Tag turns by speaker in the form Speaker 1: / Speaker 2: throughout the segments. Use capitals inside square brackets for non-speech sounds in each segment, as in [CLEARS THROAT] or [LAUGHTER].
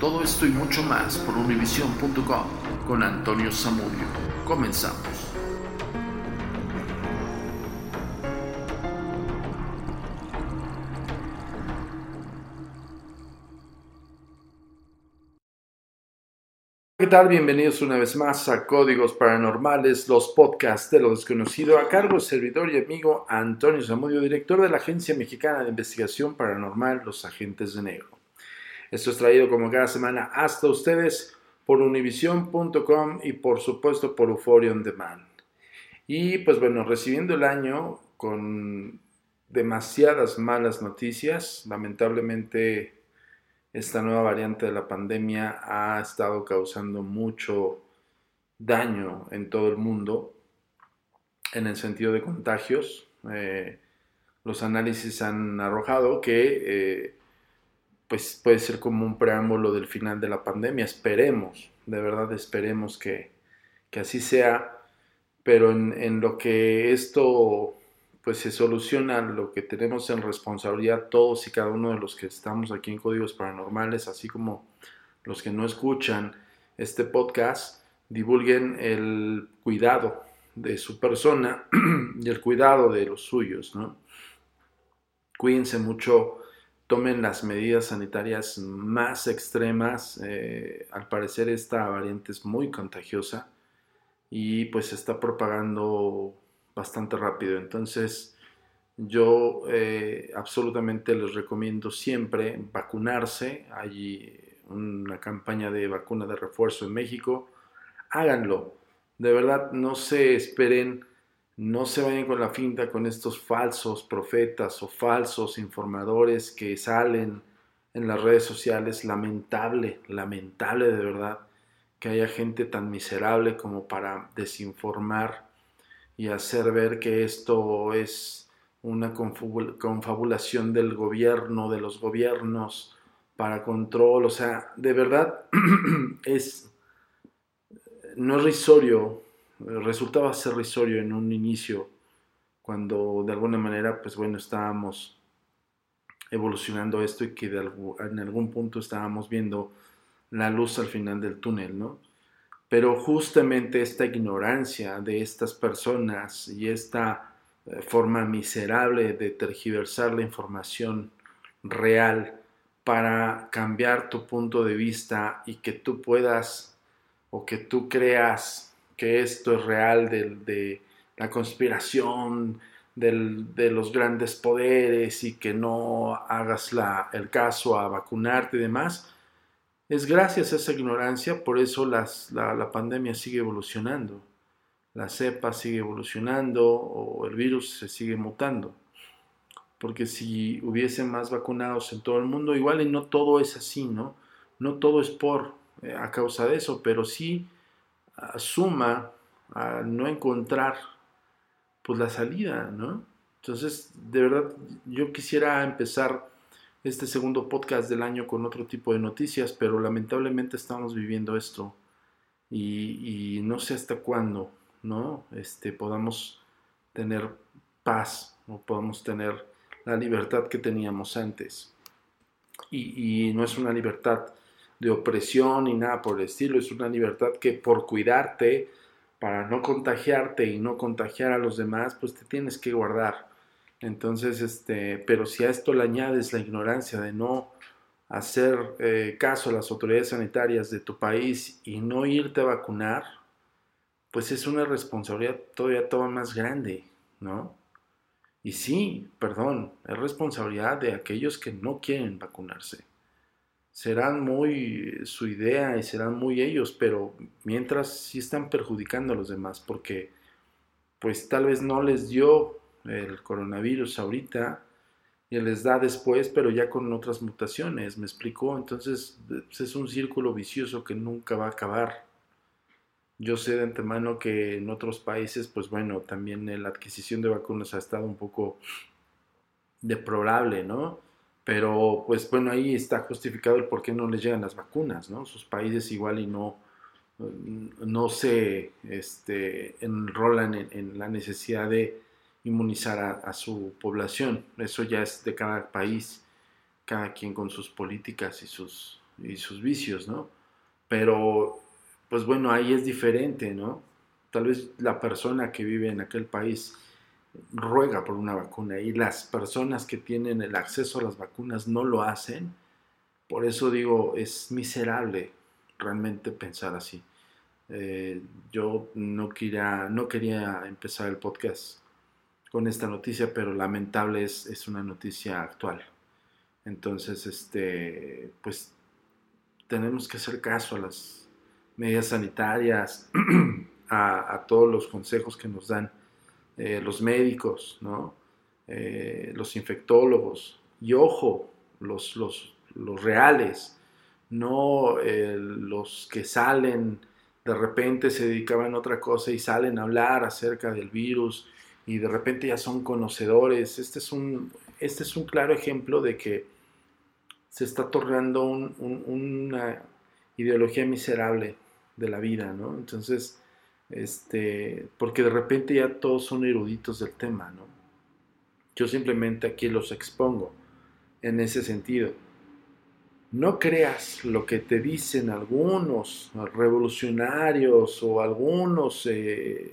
Speaker 1: Todo esto y mucho más por univision.com con Antonio Zamudio. Comenzamos. ¿Qué tal? Bienvenidos una vez más a Códigos Paranormales, los podcasts de lo desconocido, a cargo del servidor y amigo Antonio Zamudio, director de la Agencia Mexicana de Investigación Paranormal, Los Agentes de Negro. Esto es traído como cada semana hasta ustedes por univision.com y por supuesto por Euphoria On Demand. Y pues bueno, recibiendo el año con demasiadas malas noticias, lamentablemente esta nueva variante de la pandemia ha estado causando mucho daño en todo el mundo en el sentido de contagios. Eh, los análisis han arrojado que eh, pues puede ser como un preámbulo del final de la pandemia. Esperemos, de verdad esperemos que, que así sea, pero en, en, lo que esto pues se soluciona, lo que tenemos en responsabilidad todos y cada uno de los que estamos aquí en Códigos Paranormales, así como los que no escuchan este podcast, divulguen el cuidado de su persona [CLEARS THROAT] y el cuidado de los suyos, ¿no? Cuídense mucho tomen las medidas sanitarias más extremas. Eh, al parecer esta variante es muy contagiosa y pues se está propagando bastante rápido. Entonces yo eh, absolutamente les recomiendo siempre vacunarse. Hay una campaña de vacuna de refuerzo en México. Háganlo. De verdad, no se esperen no se vayan con la finta con estos falsos profetas o falsos informadores que salen en las redes sociales. Lamentable, lamentable de verdad que haya gente tan miserable como para desinformar y hacer ver que esto es una confabulación del gobierno, de los gobiernos para control. O sea, de verdad [CLEARS THROAT] es, no es risorio resultaba ser risorio en un inicio, cuando de alguna manera, pues bueno, estábamos evolucionando esto y que en algún punto estábamos viendo la luz al final del túnel, ¿no? Pero justamente esta ignorancia de estas personas y esta eh, forma miserable de tergiversar la información real para cambiar tu punto de vista y que tú puedas o que tú creas que esto es real de, de la conspiración del, de los grandes poderes y que no hagas la, el caso a vacunarte y demás, es gracias a esa ignorancia, por eso las, la, pandemia sigue evolucionando, la cepa sigue evolucionando o el virus se sigue mutando. Porque si hubiese más vacunados en todo el mundo, igual y no todo es así, ¿no? No todo es por, eh, a causa de eso, pero sí suma a no encontrar pues la salida, ¿no? Entonces, de verdad, yo quisiera empezar este segundo podcast del año con otro tipo de noticias, pero lamentablemente estamos viviendo esto y, no sé hasta cuándo, ¿no? Este, podamos tener paz o podamos tener la libertad que teníamos antes. Y no es una libertad de opresión ni nada por el estilo, es una libertad que por cuidarte, para no contagiarte y no contagiar a los demás, pues te tienes que guardar. Entonces, este, pero si a esto le añades la ignorancia de no hacer eh, caso a las autoridades sanitarias de tu país y no irte a vacunar, pues es una responsabilidad todavía toda más grande, ¿no? Y sí, perdón, es responsabilidad de aquellos que no quieren vacunarse. Serán muy su idea y serán muy ellos, pero mientras sí están perjudicando a los demás porque pues tal vez no les dio el coronavirus ahorita y les da después, pero ya con otras mutaciones, ¿me explicó? Entonces pues, es un círculo vicioso que nunca va a acabar. Yo sé de antemano que en otros países, pues bueno, también la adquisición de vacunas ha estado un poco deplorable, ¿no? Pero pues bueno, ahí está justificado el por qué no les llegan las vacunas, ¿no? Sus países igual y no, no se este, enrolan en, la necesidad de inmunizar a, a, su población. Eso ya es de cada país, cada quien con sus políticas y sus, y sus vicios, ¿no? Pero pues bueno, ahí es diferente, ¿no? Tal vez la persona que vive en aquel país ruega por una vacuna y las personas que tienen el acceso a las vacunas no lo hacen. Por eso digo, es miserable realmente pensar así. Eh, yo no quería, no quería empezar el podcast con esta noticia, pero lamentable es, es una noticia actual. Entonces, este, pues tenemos que hacer caso a las medidas sanitarias, [CLEARS THROAT] a, todos los consejos que nos dan eh, los médicos, ¿no? Eh, los infectólogos, y ojo, los, los, los reales, no eh, los que salen, de repente se dedicaban a otra cosa y salen a hablar acerca del virus y de repente ya son conocedores. Este es un, este es un claro ejemplo de que se está tornando una ideología miserable de la vida, ¿no? Entonces, este, porque de repente ya todos son eruditos del tema, ¿no? Yo simplemente aquí los expongo en ese sentido. No creas lo que te dicen algunos revolucionarios o algunos eh,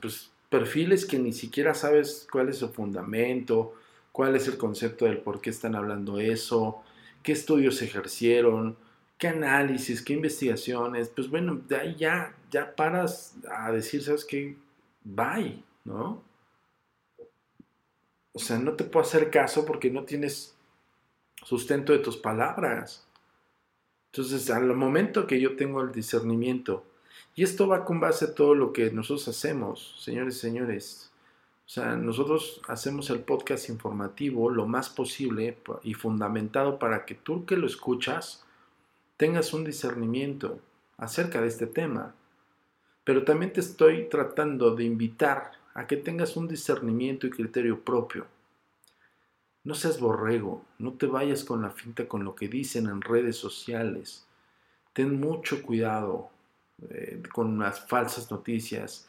Speaker 1: pues, perfiles que ni siquiera sabes cuál es su fundamento, cuál es el concepto del por qué están hablando eso, qué estudios ejercieron, qué análisis, qué investigaciones, pues bueno, de ahí ya, ya paras a decir, ¿sabes qué? Bye, ¿no? O sea, no te puedo hacer caso porque no tienes sustento de tus palabras. Entonces, al momento que yo tengo el discernimiento, y esto va con base a todo lo que nosotros hacemos, señores y señores. O sea, nosotros hacemos el podcast informativo lo más posible y fundamentado para que tú que lo escuchas, tengas un discernimiento acerca de este tema. Pero también te estoy tratando de invitar a que tengas un discernimiento y criterio propio. No seas borrego, no te vayas con la finta con lo que dicen en redes sociales. Ten mucho cuidado eh, con las falsas noticias.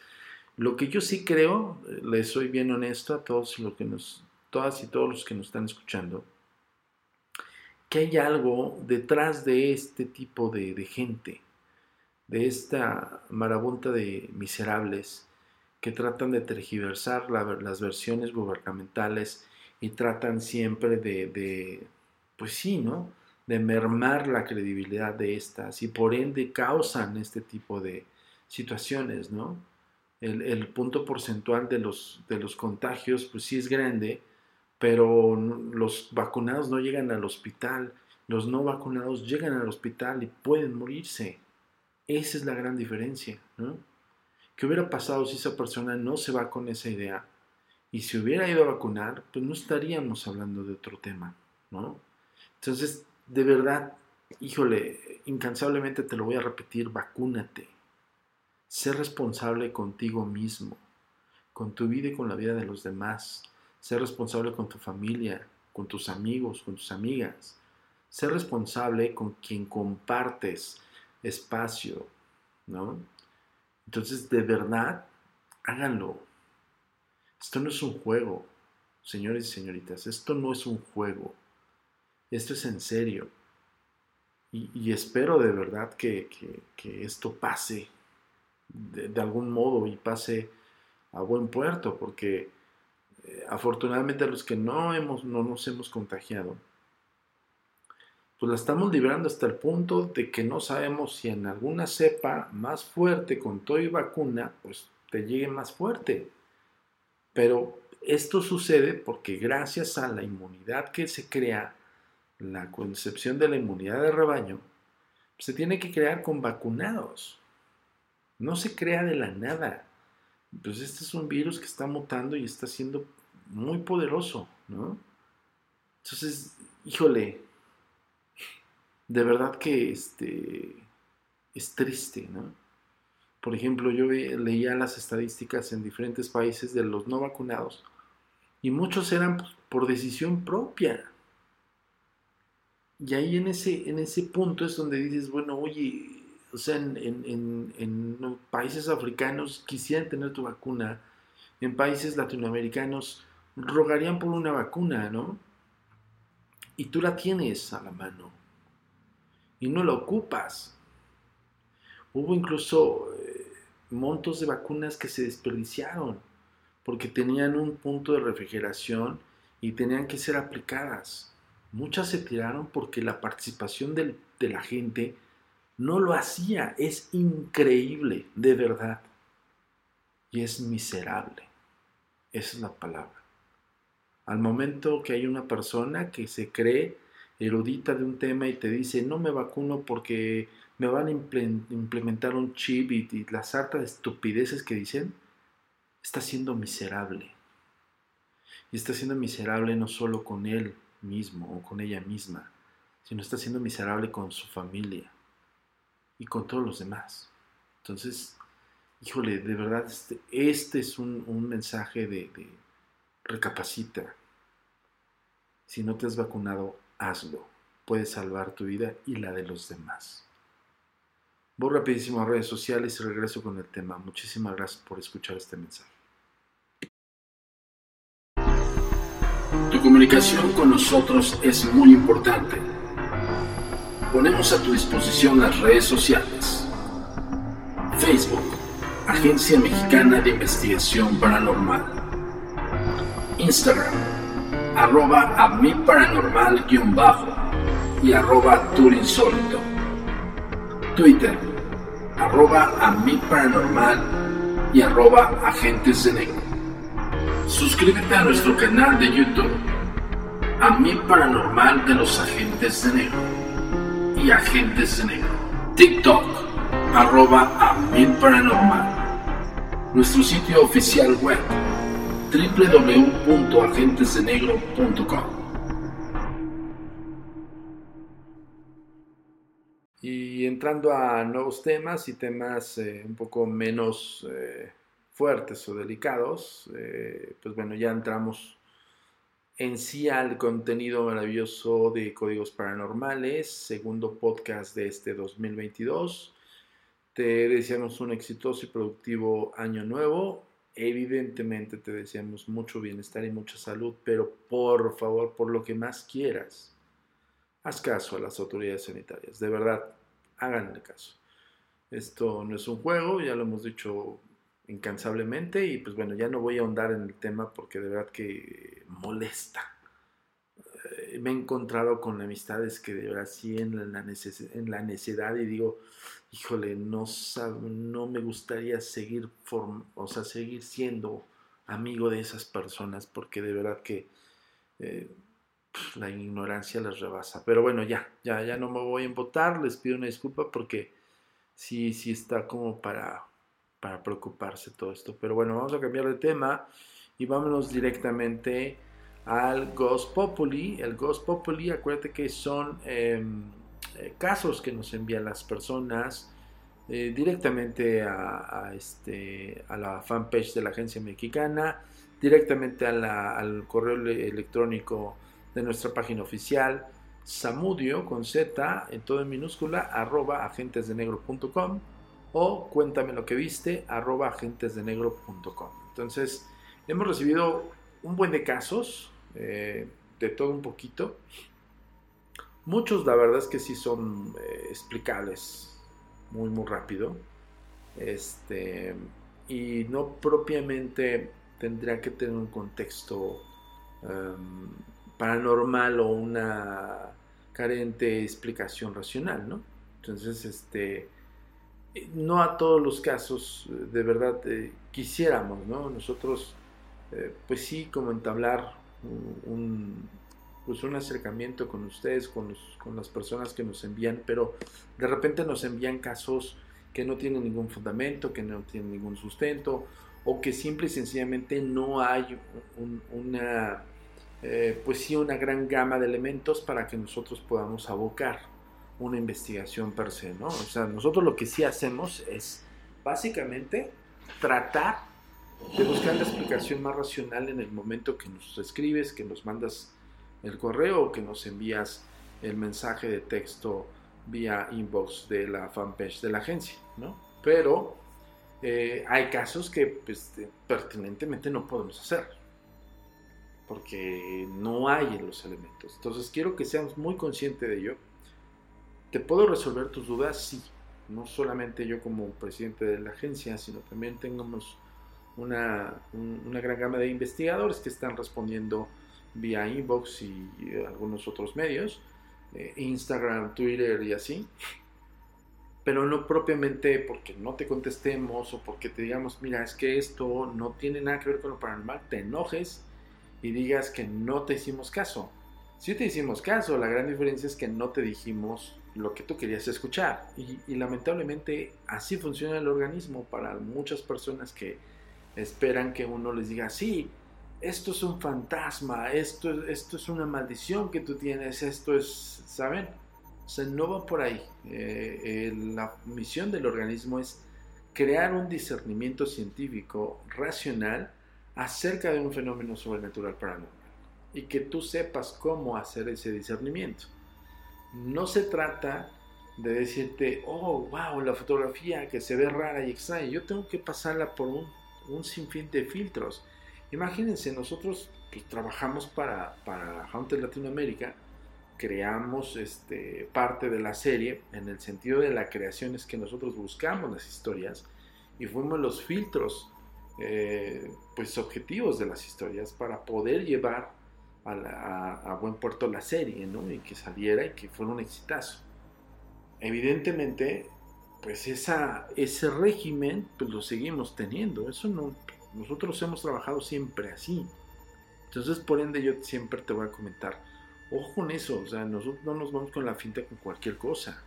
Speaker 1: Lo que yo sí creo, eh, les soy bien honesto a todos los que nos, todas y todos los que nos están escuchando, que hay algo detrás de este tipo de, gente, de esta marabunta de miserables que tratan de tergiversar las versiones gubernamentales y tratan siempre de, pues sí, ¿no? De mermar la credibilidad de estas y por ende causan este tipo de situaciones, ¿no? El, el punto porcentual de los, de los contagios, pues sí es grande, pero los vacunados no llegan al hospital, los no vacunados llegan al hospital y pueden morirse. Esa es la gran diferencia, ¿no? ¿Qué hubiera pasado si esa persona no se va con esa idea? Y si hubiera ido a vacunar, pues no estaríamos hablando de otro tema, ¿no? Entonces, de verdad, híjole, incansablemente te lo voy a repetir, vacúnate. Sé responsable contigo mismo, con tu vida y con la vida de los demás. Ser responsable con tu familia, con tus amigos, con tus amigas. Ser responsable con quien compartes espacio, ¿no? Entonces, de verdad, háganlo. Esto no es un juego, señores y señoritas, esto no es un juego. Esto es en serio. Y, espero de verdad que, esto pase de, algún modo y pase a buen puerto, porque eh, afortunadamente a los que no, hemos, no nos hemos contagiado, pues la estamos librando hasta el punto de que no sabemos si en alguna cepa más fuerte con todo y vacuna, pues te llegue más fuerte. Pero esto sucede porque gracias a la inmunidad que se crea, la concepción de la inmunidad de rebaño, se tiene que crear con vacunados. No se crea de la nada. Pues este es un virus que está mutando y está siendo muy poderoso, ¿no? Entonces, híjole, de verdad que este, es triste, ¿no? Por ejemplo, yo leía las estadísticas en diferentes países de los no vacunados y muchos eran por decisión propia. Y ahí en ese, en ese punto es donde dices, bueno, oye, o sea, en, en, en países africanos quisieran tener tu vacuna, en países latinoamericanos rogarían por una vacuna, ¿no? Y tú la tienes a la mano y no la ocupas. Hubo incluso eh, montos de vacunas que se desperdiciaron porque tenían un punto de refrigeración y tenían que ser aplicadas. Muchas se tiraron porque la participación de la gente no lo hacía. Es increíble, de verdad. Y es miserable. Esa es la palabra. Al momento que hay una persona que se cree erudita de un tema y te dice, no me vacuno porque me van a implementar un chip y, las hartas estupideces que dicen, está siendo miserable. Y está siendo miserable no solo con él mismo o con ella misma, sino está siendo miserable con su familia y con todos los demás. Entonces, híjole, de verdad, este, este es un, mensaje de recapacita. Si no te has vacunado, hazlo. Puedes salvar tu vida y la de los demás. Voy rapidísimo a redes sociales y regreso con el tema. Muchísimas gracias por escuchar este mensaje.
Speaker 2: Tu comunicación con nosotros es muy importante. Ponemos a tu disposición las redes sociales. Facebook, Agencia Mexicana de Investigación Paranormal. Instagram, arroba a mi paranormal guion y arroba. Twitter, arroba a paranormal y arroba agentes de negro. Suscríbete a nuestro canal de YouTube, a paranormal de los agentes de negro y agentes de negro. TikTok, arroba a mi paranormal. Nuestro sitio oficial web www.agentesdenegro.com.
Speaker 1: Y entrando a nuevos temas y temas eh, un poco menos eh, fuertes o delicados, eh, pues bueno, ya entramos en sí al contenido maravilloso de Códigos Paranormales, segundo podcast de este 2022. Te deseamos un exitoso y productivo año nuevo Evidentemente te deseamos mucho bienestar y mucha salud, pero por favor, por lo que más quieras, haz caso a las autoridades sanitarias. De verdad, háganle caso. Esto no es un juego, ya lo hemos dicho incansablemente y pues bueno, ya no voy a ahondar en el tema porque de verdad que molesta. Eh, me he encontrado con amistades que de verdad sí en la, en la necedad y digo, híjole, no, no me gustaría seguir, o sea, seguir siendo amigo de esas personas porque de verdad que eh, la ignorancia les rebasa. Pero bueno, ya, ya, ya no me voy a embotar, les pido una disculpa porque sí, sí está como para, para preocuparse todo esto. Pero bueno, vamos a cambiar de tema y vámonos directamente al Ghost Populi. El Ghost Populi, acuérdate que son... Em, eh, casos que nos envían las personas eh, directamente a, este, a la fanpage de la agencia mexicana, directamente al correo electrónico de nuestra página oficial, samudio con z en todo en minúscula arroba agentesdenegro.com o cuéntame lo que viste arroba agentesdenegro.com. Entonces, hemos recibido un buen de casos, eh, de todo un poquito. Muchos la verdad es que sí son eh, explicables muy muy rápido. Este y no propiamente tendría que tener un contexto em, paranormal o una carente explicación racional, ¿no? Entonces, este, no a todos los casos de verdad eh, quisiéramos, ¿no? Nosotros, eh, pues sí, como entablar un, pues un acercamiento con ustedes, con, con las personas que nos envían, pero de repente nos envían casos que no tienen ningún fundamento, que no tienen ningún sustento, o que simple y sencillamente no hay una, eh, pues sí, una gran gama de elementos para que nosotros podamos abocar una investigación per se, ¿no? O sea, nosotros lo que sí hacemos es básicamente tratar de buscar la explicación más racional en el momento que nos escribes, que nos mandas el correo o que nos envías el mensaje de texto vía inbox de la fanpage de la agencia, ¿no? Pero eh, hay casos que pues, pertinentemente no podemos hacer porque no hay en los elementos. Entonces quiero que seamos muy conscientes de ello. ¿Te puedo resolver tus dudas? Sí. No solamente yo como presidente de la agencia, sino también tengamos una, una gran gama de investigadores que están respondiendo vía inbox y, algunos otros medios, eh, Instagram, Twitter y así pero no propiamente porque no te contestemos o porque te digamos, mira, es que esto no tiene nada que ver con lo paranormal, te enojes y digas que no te hicimos caso. Si te hicimos caso, la gran diferencia es que no te dijimos lo que tú querías escuchar. Y, lamentablemente así funciona el organismo para muchas personas que esperan que uno les diga, sí, esto es un fantasma, esto, esto es una maldición que tú tienes, esto es, ¿saben? sea, no va por ahí. Eh, la misión del organismo es crear un discernimiento científico racional acerca de un fenómeno sobrenatural paranormal y que tú sepas cómo hacer ese discernimiento. No se trata de decirte, oh, wow, la fotografía que se ve rara y extraña, yo tengo que pasarla por un, un sinfín de filtros. Imagínense, nosotros pues, trabajamos para, para Hunter Latinoamérica creamos este, parte de la serie, en el sentido de la creación es que nosotros buscamos las historias y fuimos los filtros eh, pues objetivos de las historias para poder llevar a, buen puerto la serie, ¿no? Y que saliera y que fuera un exitazo. Evidentemente, pues esa, ese régimen pues lo seguimos teniendo. Eso no, nosotros hemos trabajado siempre así. Entonces, por ende, yo siempre te voy a comentar Ojo con eso, o sea, nosotros no nos vamos con la finta con cualquier cosa.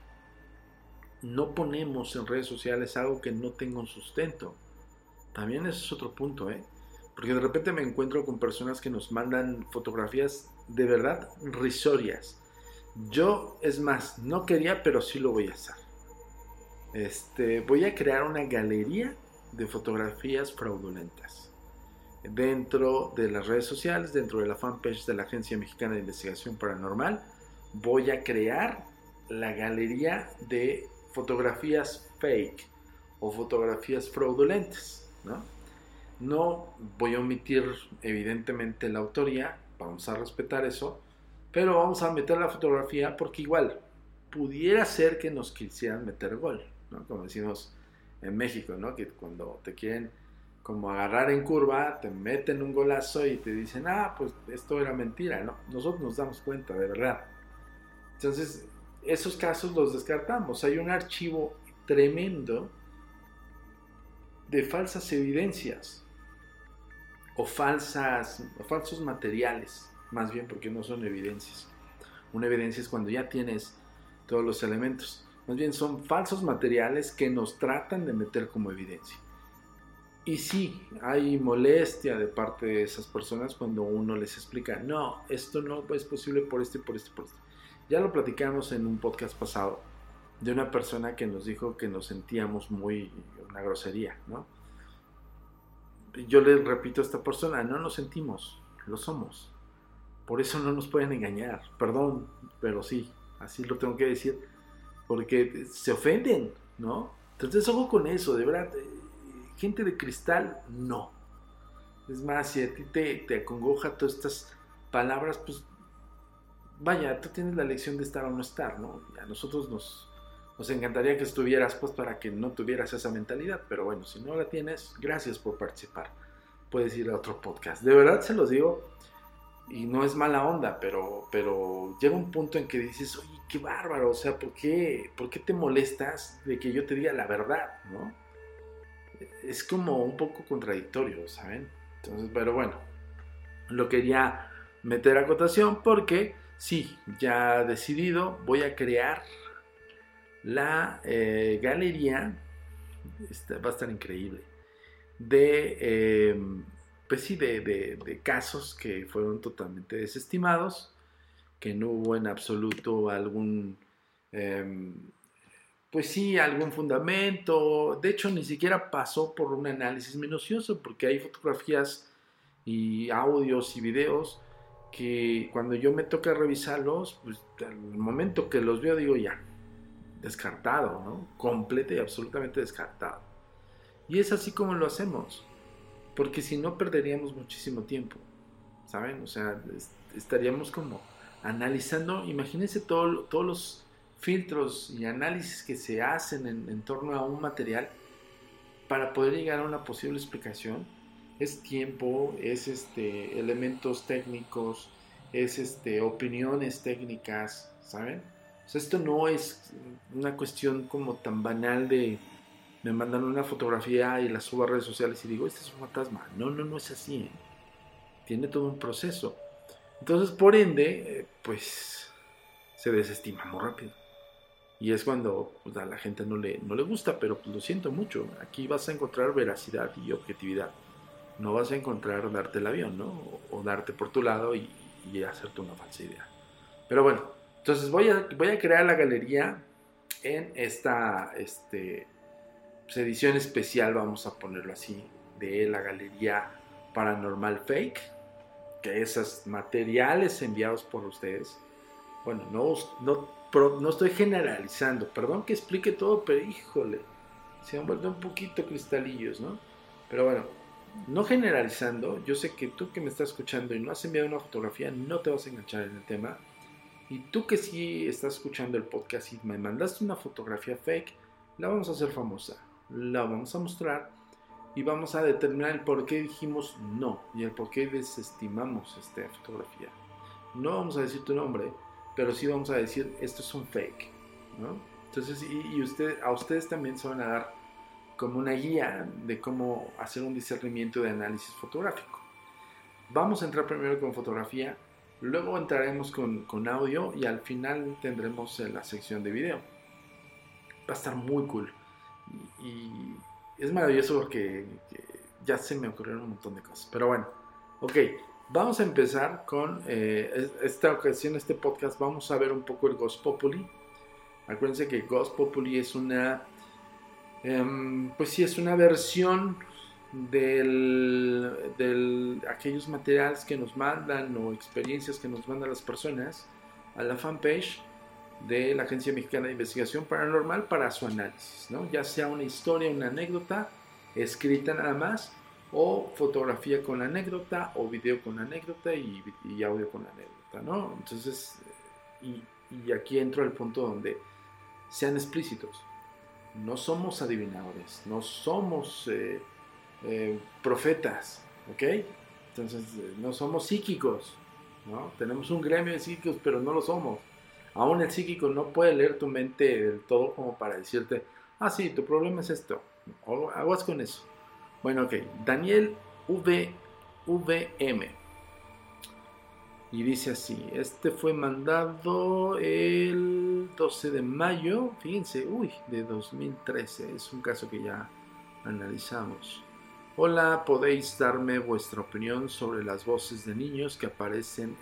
Speaker 1: No ponemos en redes sociales algo que no tenga un sustento. También ese es otro punto, ¿eh? Porque de repente me encuentro con personas que nos mandan fotografías de verdad risorias. Yo, es más, no quería, pero sí lo voy a hacer. Este, voy a crear una galería de fotografías fraudulentas dentro de las redes sociales, dentro de la fanpage de la Agencia Mexicana de Investigación Paranormal, voy a crear la galería de fotografías fake o fotografías fraudulentas. ¿no? No voy a omitir evidentemente la autoría, vamos a respetar eso, pero vamos a meter la fotografía porque igual pudiera ser que nos quisieran meter gol, ¿no? como decimos en México, ¿no? que cuando te quieren como agarrar en curva, te meten un golazo y te dicen, ah, pues esto era mentira, ¿no? Nosotros nos damos cuenta, de verdad. Entonces, esos casos los descartamos. Hay un archivo tremendo de falsas evidencias o falsas o falsos materiales, más bien porque no son evidencias. Una evidencia es cuando ya tienes todos los elementos. Más bien son falsos materiales que nos tratan de meter como evidencia. Y sí, hay molestia de parte de esas personas cuando uno les explica, no, esto no es posible por este, por este, por este. Ya lo platicamos en un podcast pasado de una persona que nos dijo que nos sentíamos muy una grosería, ¿no? Yo le repito a esta persona, no nos sentimos, lo somos. Por eso no nos pueden engañar, perdón, pero sí, así lo tengo que decir, porque se ofenden, ¿no? Entonces, ojo con eso, de verdad gente de cristal, no. Es más, si a ti te, te acongoja todas estas palabras, pues vaya, tú tienes la elección de estar o no estar, ¿no? a nosotros nos, nos encantaría que estuvieras, pues para que no tuvieras esa mentalidad, pero bueno, si no la tienes, gracias por participar. Puedes ir a otro podcast. De verdad se los digo, y no es mala onda, pero, pero llega un punto en que dices, oye, qué bárbaro, o sea, ¿por qué, ¿por qué te molestas de que yo te diga la verdad, no? Es como un poco contradictorio, ¿saben? Entonces, pero bueno, lo quería meter a cotación porque sí, ya decidido, voy a crear la eh, galería, va a estar increíble, de, em, pues sí, de, casos que fueron totalmente desestimados, que no hubo en absoluto algún, em, pues sí, algún fundamento, de hecho ni siquiera pasó por un análisis minucioso, porque hay fotografías y audios y videos que cuando yo me toca revisarlos, pues al momento que los veo digo ya, descartado, ¿no? Completo y absolutamente descartado. Y es así como lo hacemos, porque si no perderíamos muchísimo tiempo, ¿saben? O sea, estaríamos como analizando, imagínense todos los filtros y análisis que se hacen en, en torno a un material para poder llegar a una posible explicación es tiempo, es este, elementos técnicos, es este, opiniones técnicas, ¿saben? Esto no es una cuestión como tan banal de me mandan una fotografía y la subo a redes sociales y digo, este es un fantasma. No, no, no es así. ¿eh? Tiene todo un proceso. Entonces, por ende, eh, pues se desestima muy rápido. Y es cuando pues, a la gente no le, no le gusta, pero pues, lo siento mucho. Aquí vas a encontrar veracidad y objetividad no vas a encontrar darte el avión, ¿no? O, darte por tu lado y, hacerte una falsa idea. Pero bueno, entonces voy a, crear la galería en esta este, pues, edición especial, vamos a ponerlo así, de la galería Paranormal Fake, que esos materiales enviados por ustedes, bueno, no, no, no estoy generalizando, perdón que explique todo, pero híjole, se han vuelto un poquito cristalillos, ¿no? Pero bueno, no generalizando, yo sé que tú que me estás escuchando y no has enviado una fotografía, no te vas a enganchar en el tema. Y tú que sí estás escuchando el podcast y me mandaste una fotografía fake, la vamos a hacer famosa. La vamos a mostrar y vamos a determinar el por qué dijimos no y el por qué desestimamos esta fotografía. No vamos a decir tu nombre, pero sí vamos a decir esto es un fake. Entonces, y, y usted, a ustedes también se van a dar como una guía de cómo hacer un discernimiento de análisis fotográfico. Vamos a entrar primero con fotografía, luego entraremos con, con audio y al final tendremos la sección de video. Va a estar muy cool. Y, es maravilloso porque ya se me ocurrieron un montón de cosas. Pero bueno, ok, vamos a empezar con eh, esta ocasión, este podcast, vamos a ver un poco el Ghost Populi. Acuérdense que Ghost Populi es una Em, pues sí, es una versión de aquellos materiales que nos mandan o experiencias que nos mandan las personas a la fanpage de la Agencia Mexicana de Investigación Paranormal para su análisis, ¿no? ya sea una historia, una anécdota escrita nada más, o fotografía con anécdota, o video con anécdota y, audio con anécdota, ¿no? Entonces, y, y aquí entro al punto donde sean explícitos no somos adivinadores, no somos eh, eh, profetas, ¿ok? Entonces, eh, no somos psíquicos, ¿no? Tenemos un gremio de psíquicos, pero no lo somos. Aún el psíquico no puede leer tu mente del todo como para decirte, ah, sí, tu problema es esto. Aguas con eso. Bueno, ok. Daniel VVM. Y dice así, este fue mandado el 12 de mayo, fíjense, uy, de 2013, es un caso que ya analizamos. Hola, podéis darme vuestra opinión sobre las voces de niños que aparecen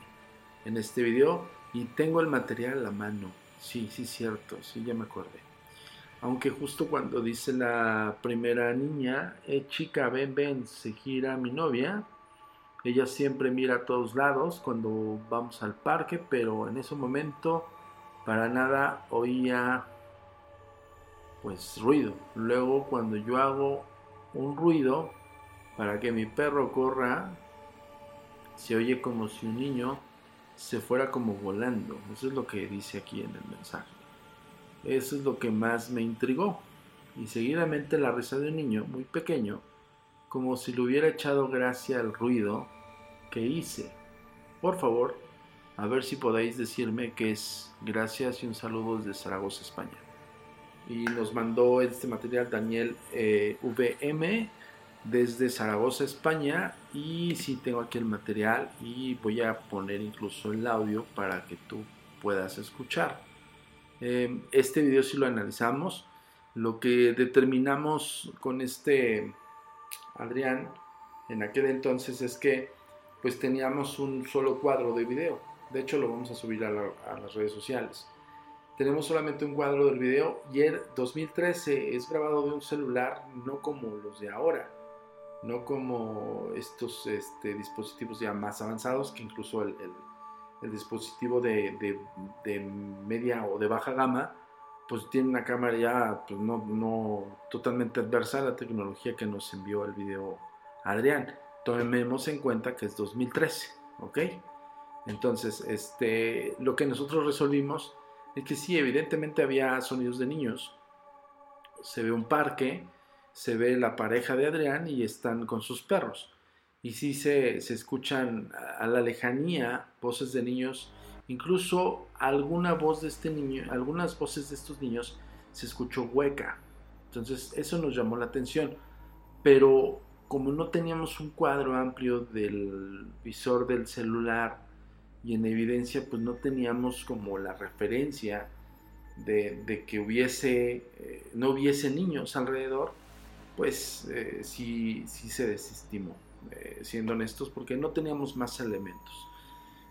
Speaker 1: en este video y tengo el material a la mano. Sí, sí, cierto, sí, ya me acordé. Aunque justo cuando dice la primera niña, eh, chica, ven, ven, se gira mi novia, ella siempre mira a todos lados cuando vamos al parque, pero en ese momento para nada oía pues ruido. Luego cuando yo hago un ruido para que mi perro corra, se oye como si un niño se fuera como volando. Eso es lo que dice aquí en el mensaje. Eso es lo que más me intrigó. Y seguidamente la risa de un niño muy pequeño como si le hubiera echado gracia al ruido que hice. por favor, a ver si podéis decirme que es gracias y un saludo desde Zaragoza, España. Y nos mandó este material Daniel eh, VM desde Zaragoza, España. Y sí tengo aquí el material y voy a poner incluso el audio para que tú puedas escuchar. Eh, este video si lo analizamos. Lo que determinamos con este Adrián en aquel entonces es que pues teníamos un solo cuadro de video. De hecho lo vamos a subir a, a las redes sociales. Tenemos solamente un cuadro del video y el 2013 es grabado de un celular no como los de ahora no como estos este, dispositivos ya más avanzados, que incluso el, dispositivo de, media o de baja gama, pues tiene una cámara ya pues no, totalmente adversa a la tecnología que nos envió el video Adrián. Tomemos en cuenta que es 2013, ¿ok? Entonces, este, lo que nosotros resolvimos es que sí, evidentemente había sonidos de niños. Se ve un parque, se ve la pareja de Adrián y están con sus perros. Y sí se, escuchan a la lejanía voces de niños, incluso alguna voz de este niño, algunas voces de estos niños se escuchó hueca. Entonces eso nos llamó la atención. Pero como no teníamos un cuadro amplio del visor del celular y en evidencia, pues no teníamos como la referencia de, que hubiese, eh, no hubiese niños alrededor, pues eh, sí, sí, se desestimó, eh, siendo honestos, porque no teníamos más elementos.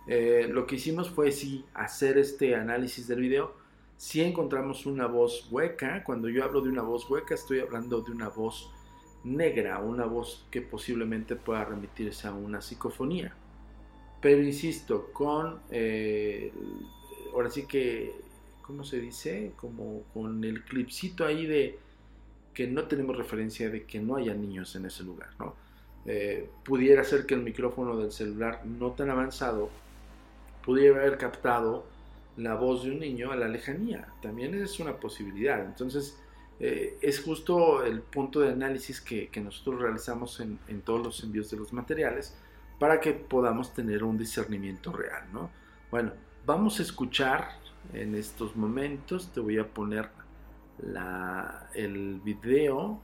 Speaker 1: Eh, lo que hicimos fue sí hacer este análisis del video. Si encontramos una voz hueca, cuando yo hablo de una voz hueca, estoy hablando de una voz negra, una voz que posiblemente pueda remitirse a una psicofonía. Pero insisto, con, ahora sí que, ¿cómo se dice? Como con el clipcito ahí de, que no tenemos referencia de que no haya niños en ese lugar, ¿no? Eh, pudiera ser que el micrófono del celular no tan avanzado pudiera haber captado la voz de un niño a la lejanía. También es una posibilidad. Entonces, eh, es justo el punto de análisis que, nosotros realizamos en, en, todos los envíos de los materiales para que podamos tener un discernimiento real, ¿no? Bueno, vamos a escuchar en estos momentos, te voy a poner el video,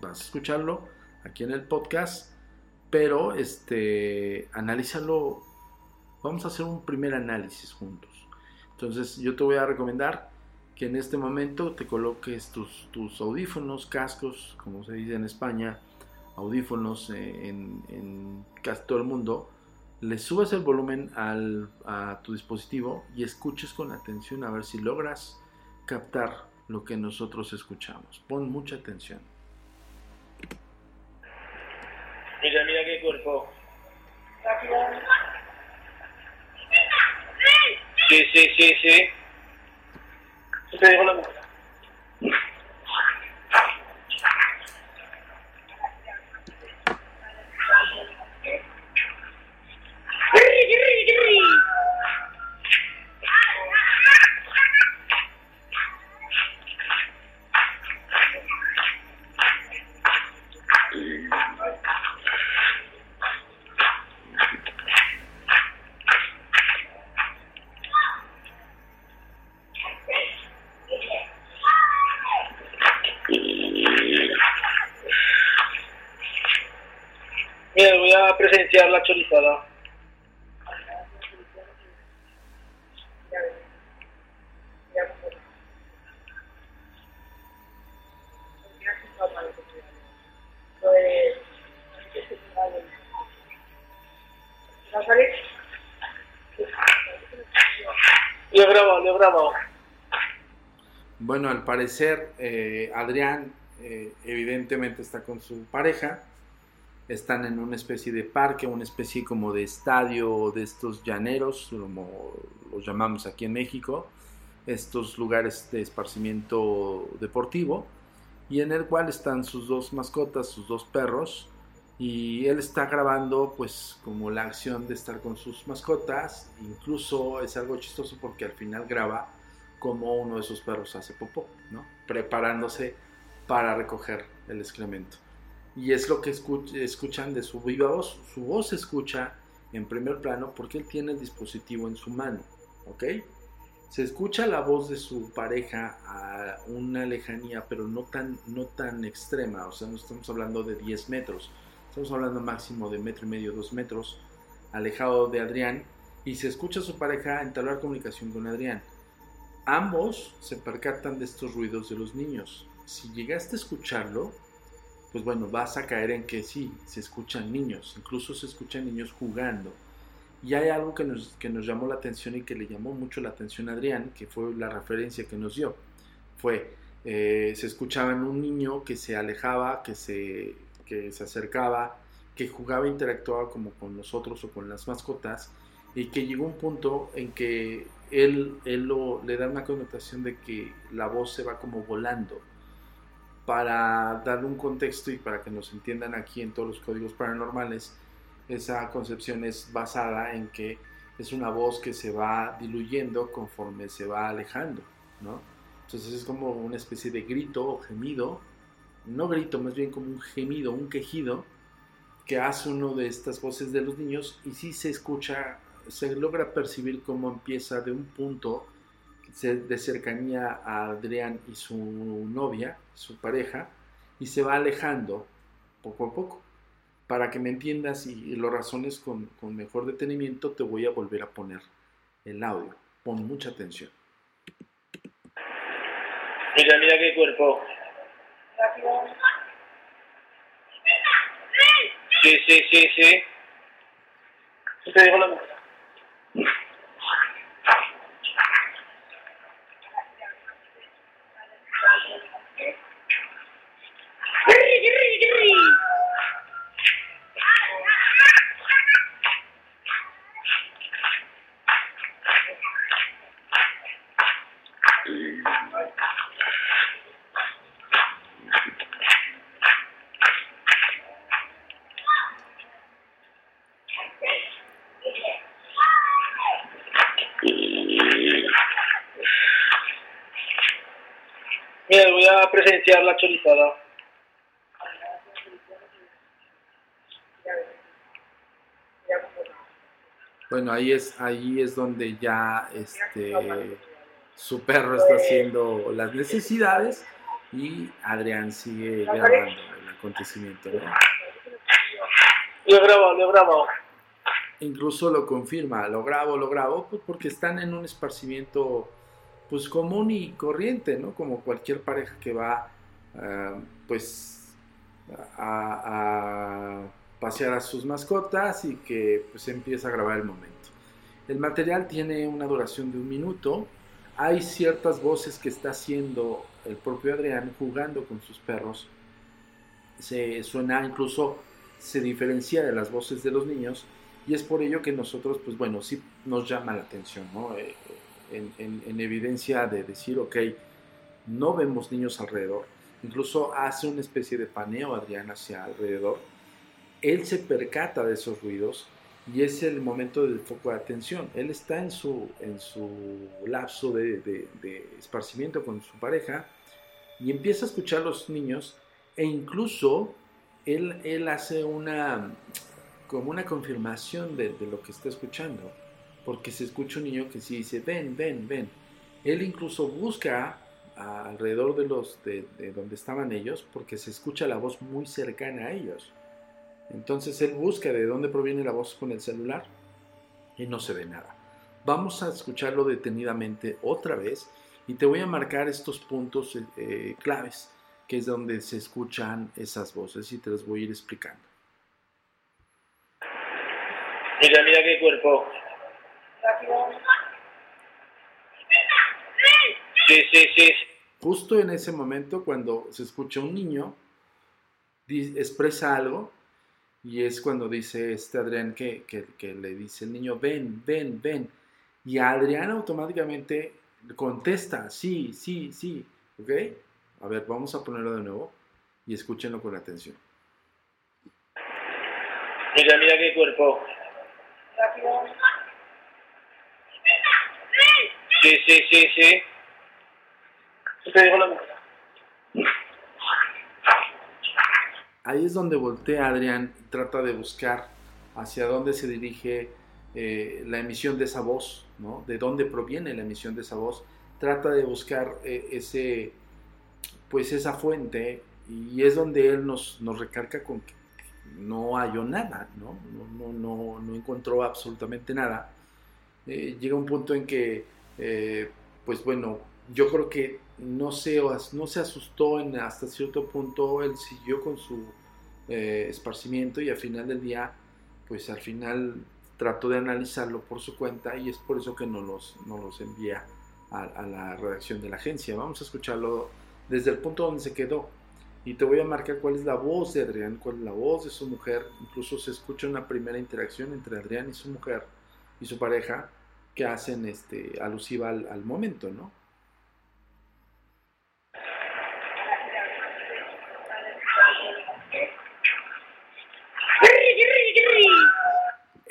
Speaker 1: vas a escucharlo aquí en el podcast, pero este, analízalo, vamos a hacer un primer análisis juntos. Entonces yo te voy a recomendar que en este momento te coloques tus, audífonos, cascos, como se dice en España, audífonos eh, en, en casi todo el mundo, le subas el volumen al, a tu dispositivo y escuches con atención a ver si logras captar lo que nosotros escuchamos. Pon mucha atención.
Speaker 3: Mira, mira qué cuerpo. Sí, sí, sí, sí. Te digo la presenciar la chorizada. Lo he grabado, lo he grabado.
Speaker 1: Bueno, al parecer eh, Adrián eh, evidentemente está con su pareja están en una especie de parque, una especie como de estadio de estos llaneros, como los llamamos aquí en México, estos lugares de esparcimiento deportivo, y en el cual están sus dos mascotas, sus dos perros, y él está grabando pues como la acción de estar con sus mascotas, incluso es algo chistoso porque al final graba como uno de esos perros hace popó, ¿no? preparándose para recoger el excremento y es lo que escuchan de su viva voz. Su voz se escucha en primer plano porque él tiene el dispositivo en su mano, ¿ok? Se escucha la voz de su pareja a una lejanía, pero no tan, no tan extrema, o sea, no estamos hablando de 10 metros, estamos hablando máximo de metro y medio, dos metros, alejado de Adrián, y se escucha a su pareja entablar comunicación con Adrián. Ambos se percatan de estos ruidos de los niños. Si llegaste a escucharlo, pues bueno, vas a caer en que sí, se escuchan niños, incluso se escuchan niños jugando. Y hay algo que nos, que nos llamó la atención y que le llamó mucho la atención a Adrián, que fue la referencia que nos dio. Fue, eh, se escuchaba en un niño que se alejaba, que se, que se acercaba, que jugaba, interactuaba como con nosotros o con las mascotas, y que llegó un punto en que él, él lo, le da una connotación de que la voz se va como volando. Para darle un contexto y para que nos entiendan aquí en todos los códigos paranormales, esa concepción es basada en que es una voz que se va diluyendo conforme se va alejando, ¿no? Entonces es como una especie de grito o gemido, no grito, más bien como un gemido, un quejido, que hace uno de estas voces de los niños y sí se escucha se logra percibir cómo empieza de un punto de cercanía a Adrián y su novia, su pareja, y se va alejando poco a poco. Para que me entiendas y, lo razones con, con, mejor detenimiento, te voy a volver a poner el audio. Pon mucha atención.
Speaker 3: Mira, mira qué cuerpo. Sí, sí, sí, sí. Te digo lo Mira, presenciar la chorizada.
Speaker 1: Bueno, ahí es, ahí es donde ya este, su perro está haciendo las necesidades y Adrián sigue grabando el acontecimiento. ¿no?
Speaker 3: Lo he grabado, lo he grabado.
Speaker 1: Incluso lo confirma, lo grabo, lo grabo, pues porque están en un esparcimiento pues común y corriente, ¿no? Como cualquier pareja que va, uh, pues, a, a, pasear a sus mascotas y que pues empieza a grabar el momento. El material tiene una duración de un minuto. Hay ciertas voces que está haciendo el propio Adrián jugando con sus perros. Se suena incluso, se diferencia de las voces de los niños y es por ello que nosotros, pues bueno, sí nos llama la atención, ¿no? Eh, en, evidencia de decir, ok, no vemos niños alrededor. Incluso hace una especie de paneo Adrián hacia alrededor. Él se percata de esos ruidos y es el momento del foco de atención. Él está en su, en su lapso de, de, esparcimiento con su pareja y empieza a escuchar a los niños e incluso él, él hace una como una confirmación de, de, lo que está escuchando porque se escucha un niño que sí dice, ven, ven, ven. Él incluso busca alrededor de los de, donde estaban ellos porque se escucha la voz muy cercana a ellos. Entonces él busca de dónde proviene la voz con el celular y no se ve nada. Vamos a escucharlo detenidamente otra vez y te voy a marcar estos puntos eh, claves que es donde se escuchan esas voces y te los voy a ir explicando.
Speaker 3: Mira, mira qué cuerpo. Sí, sí, sí.
Speaker 1: Justo en ese momento, cuando se escucha un niño, expresa algo, y es cuando dice este Adrián que, que, le dice el niño, ven, ven, ven. Y Adrián automáticamente contesta, sí, sí, sí. ¿Ok? A ver, vamos a ponerlo de nuevo y escúchenlo con atención.
Speaker 3: Mira, mira qué cuerpo. Sí, sí, sí, sí. Te lo
Speaker 1: Ahí es donde voltea Adrián y trata de buscar hacia dónde se dirige eh, la emisión de esa voz, ¿no? De dónde proviene la emisión de esa voz. Trata de buscar eh, ese, pues esa fuente y es donde él nos, nos recalca con que no halló nada, ¿no? No, no, no, encontró absolutamente nada. Eh, llega un punto en que, pues bueno, yo creo que no se, no se asustó en, hasta cierto punto, él siguió con su esparcimiento y al final del día, pues al final trató de analizarlo por su cuenta y es por eso que nos los, los envía a, la redacción de la agencia. Vamos a escucharlo desde el punto donde se quedó. Y te voy a marcar cuál es la voz de Adrián, cuál es la voz de su mujer. Incluso se escucha una primera interacción entre Adrián y su mujer y su pareja que hacen este, alusiva al, al momento, ¿no?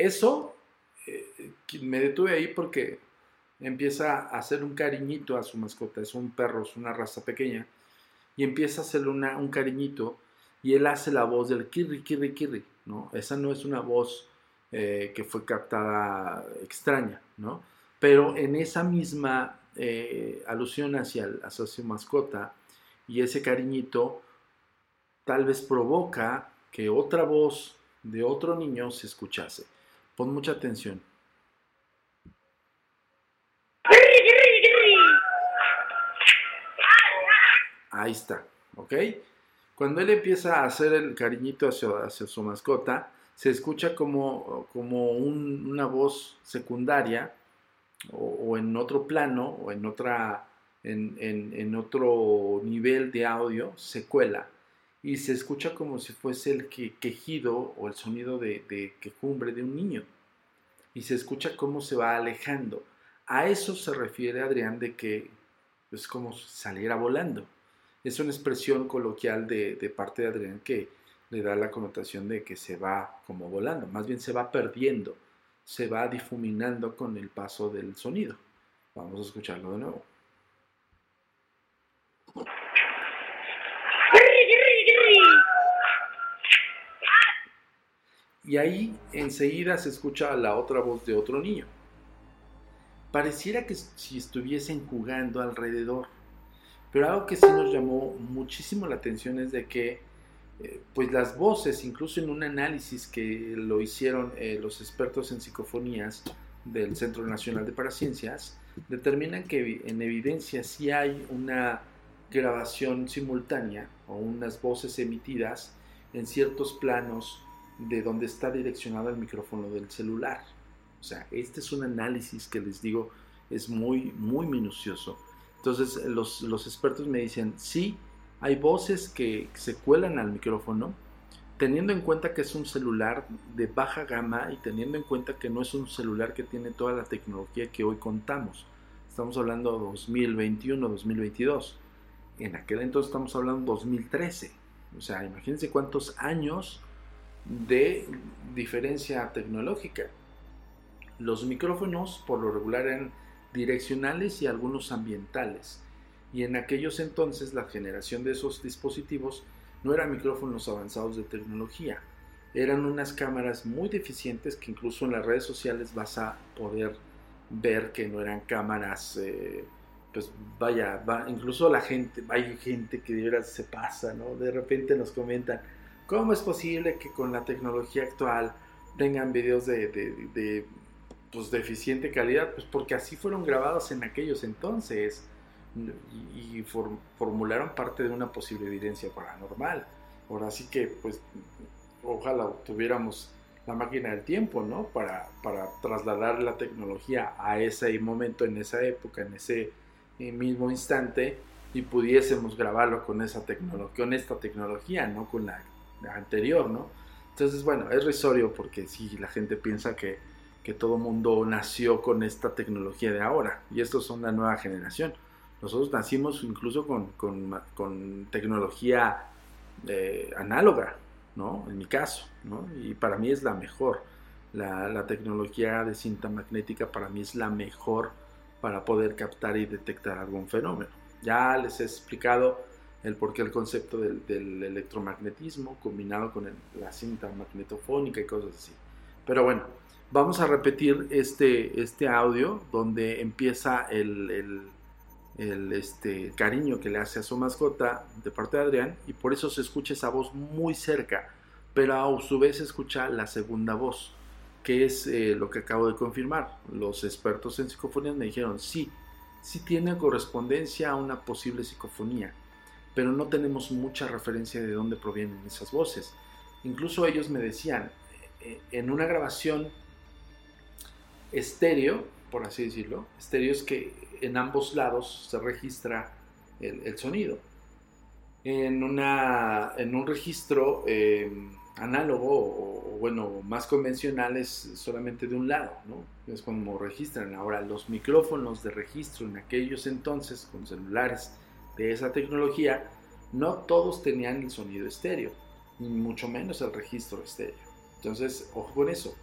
Speaker 1: Eso eh, me detuve ahí porque empieza a hacer un cariñito a su mascota, es un perro, es una raza pequeña, y empieza a hacerle un cariñito y él hace la voz del kirri, kirri, kirri, ¿no? Esa no es una voz eh, que fue captada extraña, ¿no? Pero en esa misma eh, alusión hacia, hacia su mascota y ese cariñito, tal vez provoca que otra voz de otro niño se escuchase. Pon mucha atención. Ahí está, ¿ok? Cuando él empieza a hacer el cariñito hacia, su mascota, se escucha como, como una voz secundaria o, en otro plano o en, otra, en, otro nivel de audio, se cuela y se escucha como si fuese el quejido o el sonido de, de quejumbre de un niño. Y se escucha cómo se va alejando. A eso se refiere Adrián de que es como saliera volando. Es una expresión coloquial de, de parte de Adrián que le da la connotación de que se va como volando, más bien se va perdiendo, se va difuminando con el paso del sonido. Vamos a escucharlo de nuevo. Y ahí enseguida se escucha la otra voz de otro niño. Pareciera que si estuviesen jugando alrededor. Pero algo que sí nos llamó muchísimo la atención es de que eh, pues las voces, incluso en un análisis que lo hicieron eh, los expertos en psicofonías del Centro Nacional de Paraciencias, determinan que en evidencia sí hay una grabación simultánea o unas voces emitidas en ciertos planos de donde está direccionado el micrófono del celular. O sea, este es un análisis que les digo es muy, muy minucioso. Entonces los, los expertos me dicen, sí, hay voces que se cuelan al micrófono, teniendo en cuenta que es un celular de baja gama y teniendo en cuenta que no es un celular que tiene toda la tecnología que hoy contamos. Estamos hablando de 2021, 2022. En aquel entonces estamos hablando de 2013. O sea, imagínense cuántos años de diferencia tecnológica. Los micrófonos por lo regular eran direccionales y algunos ambientales. Y en aquellos entonces la generación de esos dispositivos no eran micrófonos avanzados de tecnología, eran unas cámaras muy deficientes que incluso en las redes sociales vas a poder ver que no eran cámaras, eh, pues vaya, incluso la gente, hay gente que de verdad se pasa, ¿no? De repente nos comentan, ¿Cómo es posible que con la tecnología actual tengan videos de, de, pues, deficiente calidad? Pues porque así fueron grabados en aquellos entonces y, formularon parte de una posible evidencia paranormal. Ahora sí que, pues, ojalá tuviéramos la máquina del tiempo, ¿no? Para, trasladar la tecnología a ese momento, en esa época, en ese eh, mismo instante y pudiésemos grabarlo con esa tecnología, con esta tecnología, ¿no? Con la anterior, ¿no? Entonces, bueno, es risorio porque si la gente piensa que, que todo mundo nació con esta tecnología de ahora y estos son la nueva generación. Nosotros nacimos incluso con, con, tecnología eh, análoga, ¿no? En mi caso, ¿no? Y para mí es la mejor. La, la, tecnología de cinta magnética para mí es la mejor para poder captar y detectar algún fenómeno. Ya les he explicado el por qué el concepto del, electromagnetismo combinado con la cinta magnetofónica y cosas así. Pero bueno, vamos a repetir este, este audio donde empieza el, el, el, este, cariño que le hace a su mascota de parte de Adrián y por eso se escucha esa voz muy cerca, pero a su vez se escucha la segunda voz, que es eh, lo que acabo de confirmar. Los expertos en psicofonía me dijeron, sí, sí tiene correspondencia a una posible psicofonía, pero no tenemos mucha referencia de dónde provienen esas voces. Incluso ellos me decían, eh, en una grabación estéreo, por así decirlo, estéreo es que en ambos lados se registra el, sonido. En, una, en un registro eh, análogo o, bueno, más convencional es solamente de un lado, ¿no? Es como registran. Ahora, los micrófonos de registro en aquellos entonces, con celulares de esa tecnología, no todos tenían el sonido estéreo, ni mucho menos el registro estéreo. Entonces, ojo con eso.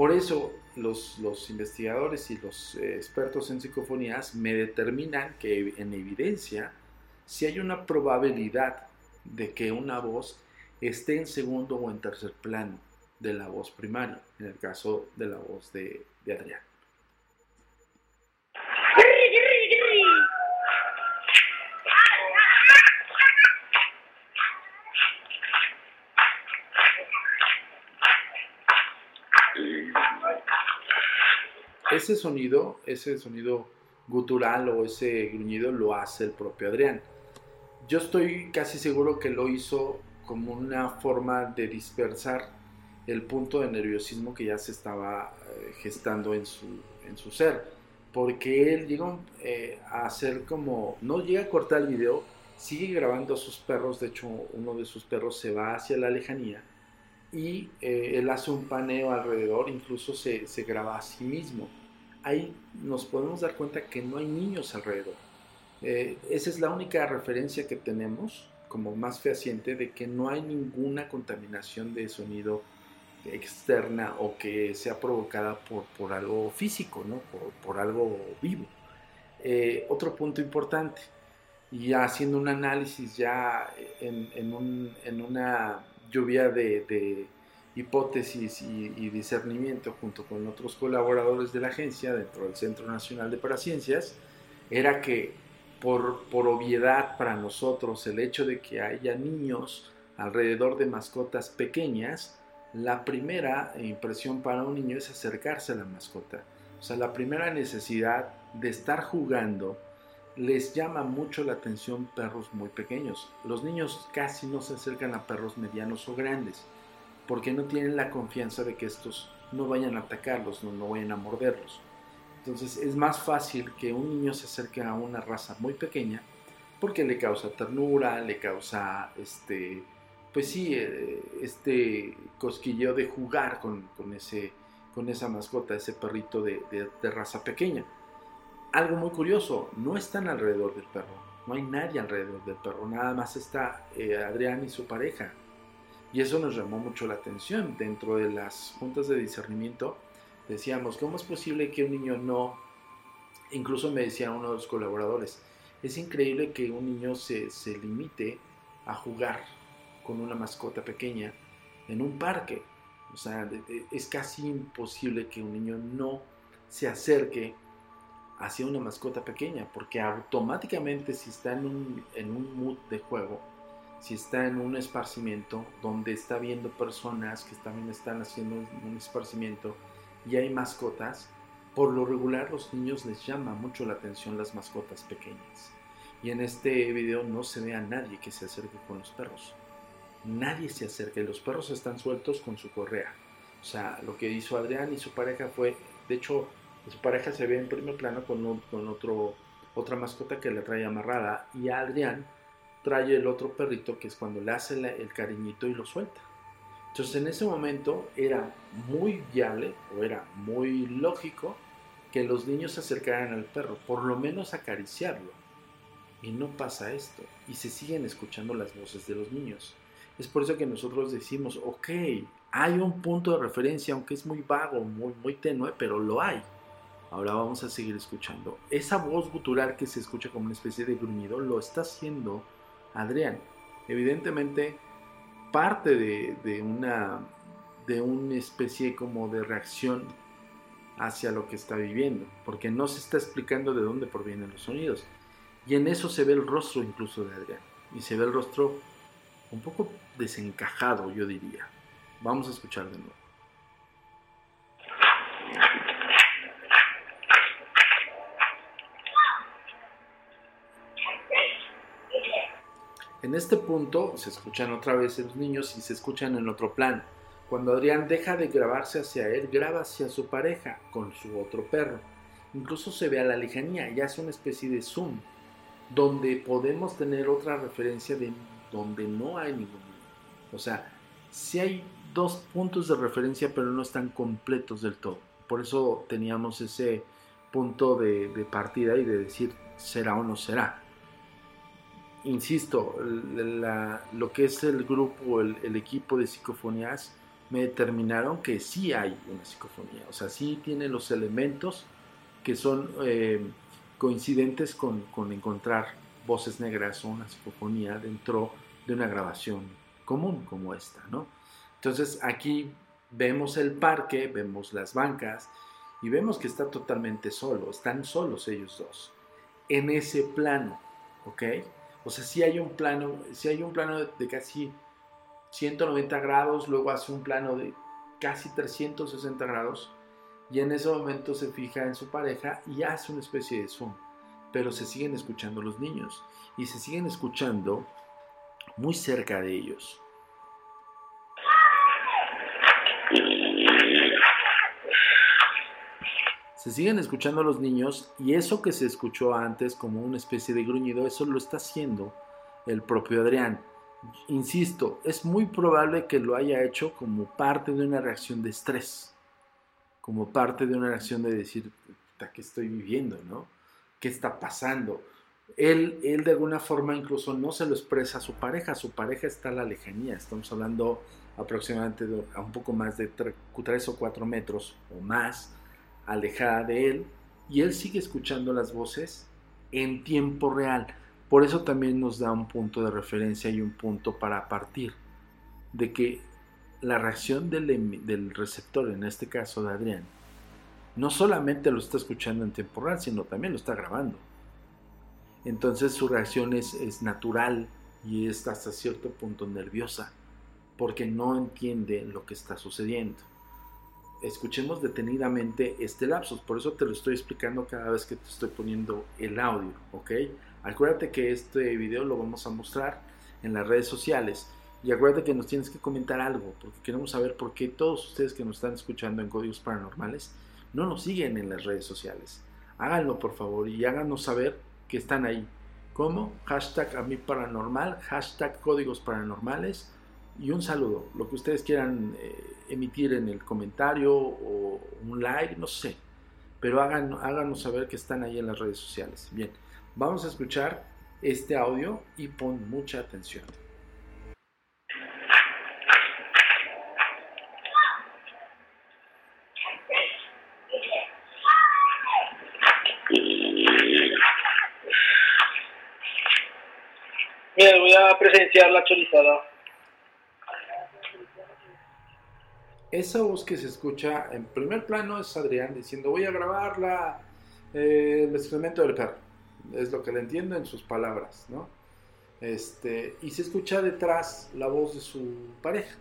Speaker 1: Por eso los, los investigadores y los eh, expertos en psicofonías me determinan que en evidencia si hay una probabilidad de que una voz esté en segundo o en tercer plano de la voz primaria, en el caso de la voz de, de Adrián. Ese sonido, ese sonido gutural o ese gruñido lo hace el propio Adrián. Yo estoy casi seguro que lo hizo como una forma de dispersar el punto de nerviosismo que ya se estaba eh, gestando en su, en su ser. Porque él llega eh, a hacer como, no llega a cortar el video, sigue grabando a sus perros, de hecho uno de sus perros se va hacia la lejanía y eh, él hace un paneo alrededor, incluso se, se graba a sí mismo ahí nos podemos dar cuenta que no hay niños alrededor. Eh, esa es la única referencia que tenemos como más fehaciente de que no hay ninguna contaminación de sonido externa o que sea provocada por, por algo físico, ¿no? por, algo vivo. Eh, otro punto importante, y haciendo un análisis ya en, en, una lluvia de hipótesis y, discernimiento junto con otros colaboradores de la agencia dentro del Centro Nacional de Paraciencias era que por, por obviedad para nosotros el hecho de que haya niños alrededor de mascotas pequeñas, la primera impresión para un niño es acercarse a la mascota. O sea, la primera necesidad de estar jugando les llama mucho la atención perros muy pequeños. Los niños casi no se acercan a perros medianos o grandes porque no tienen la confianza de que estos no vayan a atacarlos, no, no vayan a morderlos. Entonces es más fácil que un niño se acerque a una raza muy pequeña porque le causa ternura, le causa este, pues sí, eh, este cosquilleo de jugar con, ese, con esa mascota, ese perrito de, raza pequeña. Algo muy curioso, no están alrededor del perro, no hay nadie alrededor del perro, nada más está eh, Adrián y su pareja. Y eso nos llamó mucho la atención. Dentro de las juntas de discernimiento decíamos, ¿cómo es posible que un niño no, incluso me decía uno de los colaboradores, es increíble que un niño se, se limite a jugar con una mascota pequeña en un parque. O sea, es casi imposible que un niño no se acerque hacia una mascota pequeña, porque automáticamente si está en un, en un mood de juego, si está en un esparcimiento donde está viendo personas que también están haciendo un esparcimiento y hay mascotas, por lo regular los niños les llama mucho la atención las mascotas pequeñas. Y en este video no se ve a nadie que se acerque con los perros. Nadie se acerca y los perros están sueltos con su correa. O sea, lo que hizo Adrián y su pareja fue, de hecho, su pareja se ve en primer plano con, con otro, otra mascota que le trae amarrada y Adrián trae el otro perrito que es cuando le hace el cariñito y lo suelta. Entonces en ese momento era muy viable o era muy lógico que los niños se acercaran al perro, por lo menos acariciarlo. Y no pasa esto. Y se siguen escuchando las voces de los niños. Es por eso que nosotros decimos, ok, hay un punto de referencia, aunque es muy vago, muy, muy tenue, pero lo hay. Ahora vamos a seguir escuchando. Esa voz gutural que se escucha como una especie de gruñido lo está haciendo Adrián. Evidentemente, parte de, una de una especie como de reacción hacia lo que está viviendo, porque no se está explicando de dónde provienen los sonidos. Y en eso se ve el rostro incluso de Adrián, y se ve el rostro un poco desencajado, yo diría. Vamos a escuchar de nuevo. En este punto se escuchan otra vez los niños y se escuchan en otro plano. Cuando Adrián deja de grabarse hacia él, graba hacia su pareja con su otro perro. Incluso se ve a la lejanía, ya es una especie de zoom, donde podemos tener otra referencia de donde no hay ningún O sea, sí hay dos puntos de referencia, pero no están completos del todo. Por eso teníamos ese punto de partida y de decir será o no será insisto, lo que es el grupo, el, el, equipo de psicofonías, me determinaron que sí hay una psicofonía, o sea, sí tiene los elementos que son eh, coincidentes con, con, encontrar voces negras o una psicofonía dentro de una grabación común como esta, ¿no? Entonces aquí vemos el parque, vemos las bancas y vemos que está totalmente solo, están solos ellos dos, en ese plano, ¿ok? O sea, si hay un plano, si hay un plano de, casi 190 grados, luego hace un plano de casi 360 grados y en ese momento se fija en su pareja y hace una especie de zoom. Pero se siguen escuchando los niños y se siguen escuchando muy cerca de ellos. Se siguen escuchando los niños y eso que se escuchó antes como una especie de gruñido, eso lo está haciendo el propio Adrián. Insisto, es muy probable que lo haya hecho como parte de una reacción de estrés, como parte de una reacción de decir, ¿qué estoy viviendo? ¿no? ¿Qué está pasando? Él, él de alguna forma incluso no se lo expresa a su pareja, su pareja está a la lejanía, estamos hablando aproximadamente a un poco más de 3 o 4 metros o más alejada de él y él sigue escuchando las voces en tiempo real. Por eso también nos da un punto de referencia y un punto para partir de que la reacción del, del receptor, en este caso de Adrián, no solamente lo está escuchando en tiempo real, sino también lo está grabando. Entonces su reacción es, es natural y está hasta cierto punto nerviosa, porque no entiende lo que está sucediendo escuchemos detenidamente este lapsus. Por eso te lo estoy explicando cada vez que te estoy poniendo el audio, ¿ok? Acuérdate que este video lo vamos a mostrar en las redes sociales. Y acuérdate que nos tienes que comentar algo, porque queremos saber por qué todos ustedes que nos están escuchando en Códigos Paranormales no nos siguen en las redes sociales. Háganlo por favor y háganos saber que están ahí. ¿Cómo? Hashtag a mí paranormal, hashtag códigos paranormales y un saludo, lo que ustedes quieran eh, emitir en el comentario o un like, no sé, pero hagan, háganos saber que están ahí en las redes sociales. Bien, vamos a escuchar este audio y pon mucha atención.
Speaker 3: Mira, voy a presenciar la chorizada.
Speaker 1: Esa voz que se escucha en primer plano es Adrián diciendo voy a grabar eh, el excremento del perro. Es lo que le entiendo en sus palabras, ¿no? Este, y se escucha detrás la voz de su pareja.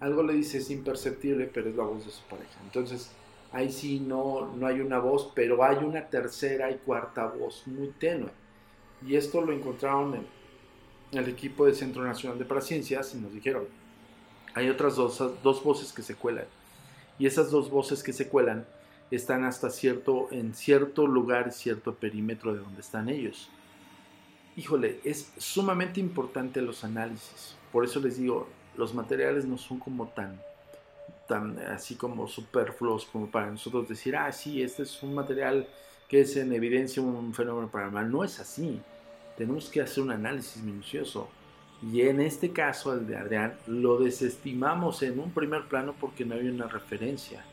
Speaker 1: Algo le dice es imperceptible, pero es la voz de su pareja. Entonces, ahí sí no, no hay una voz, pero hay una tercera y cuarta voz muy tenue. Y esto lo encontraron en el equipo del Centro Nacional de Paraciencias y nos dijeron, hay otras dos, dos voces que se cuelan. Y esas dos voces que se cuelan están hasta cierto, en cierto lugar, cierto perímetro de donde están ellos. Híjole, es sumamente importante los análisis. Por eso les digo, los materiales no son como tan, tan así como superfluos como para nosotros decir, ah, sí, este es un material que es en evidencia un fenómeno paranormal. No es así. Tenemos que hacer un análisis minucioso. Y en este caso, el de Adrián, lo desestimamos en un primer plano porque no había una referencia.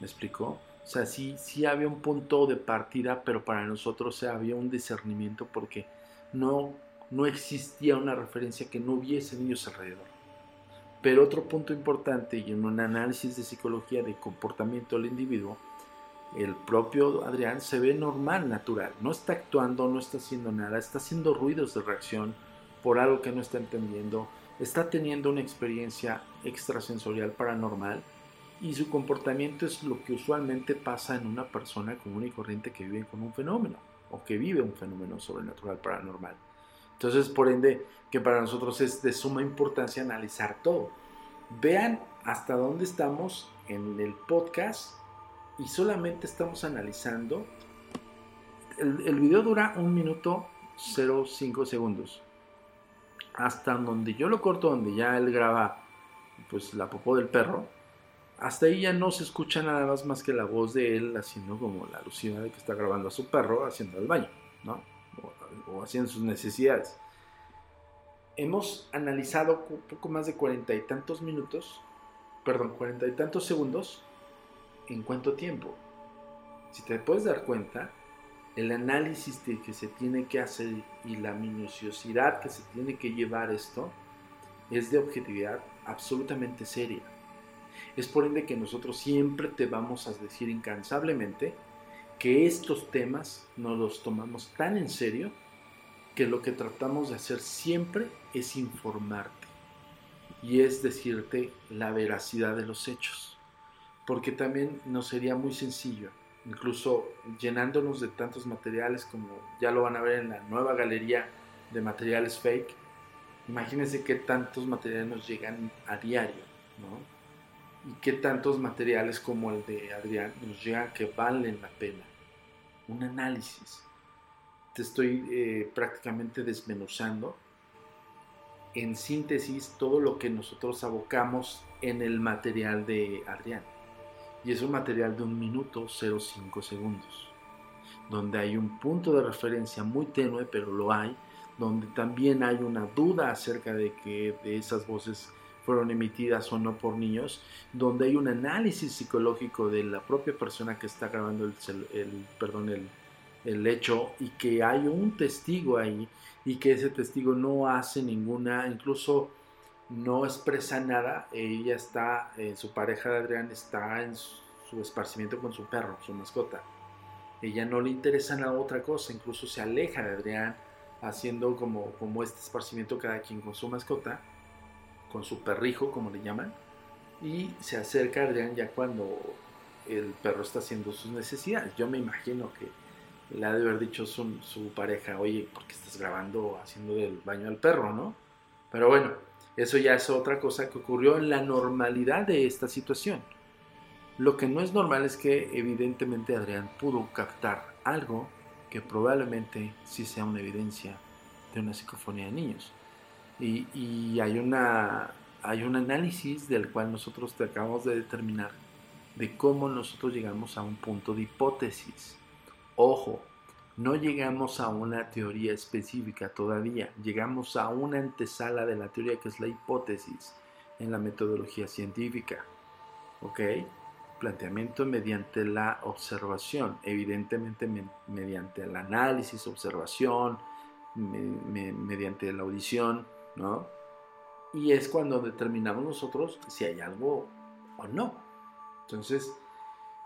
Speaker 1: ¿Me explicó? O sea, sí, sí había un punto de partida, pero para nosotros había un discernimiento porque no, no existía una referencia que no hubiese niños alrededor. Pero otro punto importante y en un análisis de psicología de comportamiento del individuo, el propio Adrián se ve normal, natural, no está actuando, no está haciendo nada, está haciendo ruidos de reacción por algo que no está entendiendo, está teniendo una experiencia extrasensorial paranormal y su comportamiento es lo que usualmente pasa en una persona común y corriente que vive con un fenómeno o que vive un fenómeno sobrenatural paranormal. Entonces, por ende, que para nosotros es de suma importancia analizar todo. Vean hasta dónde estamos en el podcast y solamente estamos analizando. El, el video dura un minuto 05 segundos. Hasta donde yo lo corto, donde ya él graba pues la popó del perro, hasta ahí ya no se escucha nada más más que la voz de él haciendo como la alucina de que está grabando a su perro haciendo el baño, ¿no? O, haciendo sus necesidades. Hemos analizado un poco más de cuarenta y tantos minutos, perdón, cuarenta y tantos segundos, en cuánto tiempo. Si te puedes dar cuenta, el análisis que se tiene que hacer y la minuciosidad que se tiene que llevar esto es de objetividad absolutamente seria. Es por ende que nosotros siempre te vamos a decir incansablemente que estos temas nos los tomamos tan en serio que lo que tratamos de hacer siempre es informarte y es decirte la veracidad de los hechos. Porque también nos sería muy sencillo, incluso llenándonos de tantos materiales como ya lo van a ver en la nueva galería de materiales fake, imagínense qué tantos materiales nos llegan a diario, ¿no? y qué tantos materiales como el de Adrián nos llegan que valen la pena. Un análisis. Te estoy eh, prácticamente desmenuzando en síntesis todo lo que nosotros abocamos en el material de Adrián. Y es un material de un minuto 05 segundos, donde hay un punto de referencia muy tenue, pero lo hay, donde también hay una duda acerca de que de esas voces fueron emitidas o no por niños, donde hay un análisis psicológico de la propia persona que está grabando el, perdón, el, el hecho y que hay un testigo ahí y que ese testigo no hace ninguna, incluso no expresa nada, ella está, en su pareja de Adrián está en su esparcimiento con su perro, su mascota. Ella no le interesa nada otra cosa, incluso se aleja de Adrián haciendo como, como este esparcimiento cada quien con su mascota con su perrijo, como le llaman, y se acerca a Adrián ya cuando el perro está haciendo sus necesidades. Yo me imagino que le ha de haber dicho su, su pareja, oye, ¿por qué estás grabando haciendo el baño al perro, no? Pero bueno, eso ya es otra cosa que ocurrió en la normalidad de esta situación. Lo que no es normal es que evidentemente Adrián pudo captar algo que probablemente sí sea una evidencia de una psicofonía de niños. Y, hay, una, hay un análisis del cual nosotros te acabamos de determinar de cómo nosotros llegamos a un punto de hipótesis. Ojo, no llegamos a una teoría específica todavía, llegamos a una antesala de la teoría que es la hipótesis en la metodología científica. ¿Ok? Planteamiento mediante la observación, evidentemente mediante el análisis, observación, mediante la audición, ¿no? Y es cuando determinamos nosotros si hay algo o no. Entonces,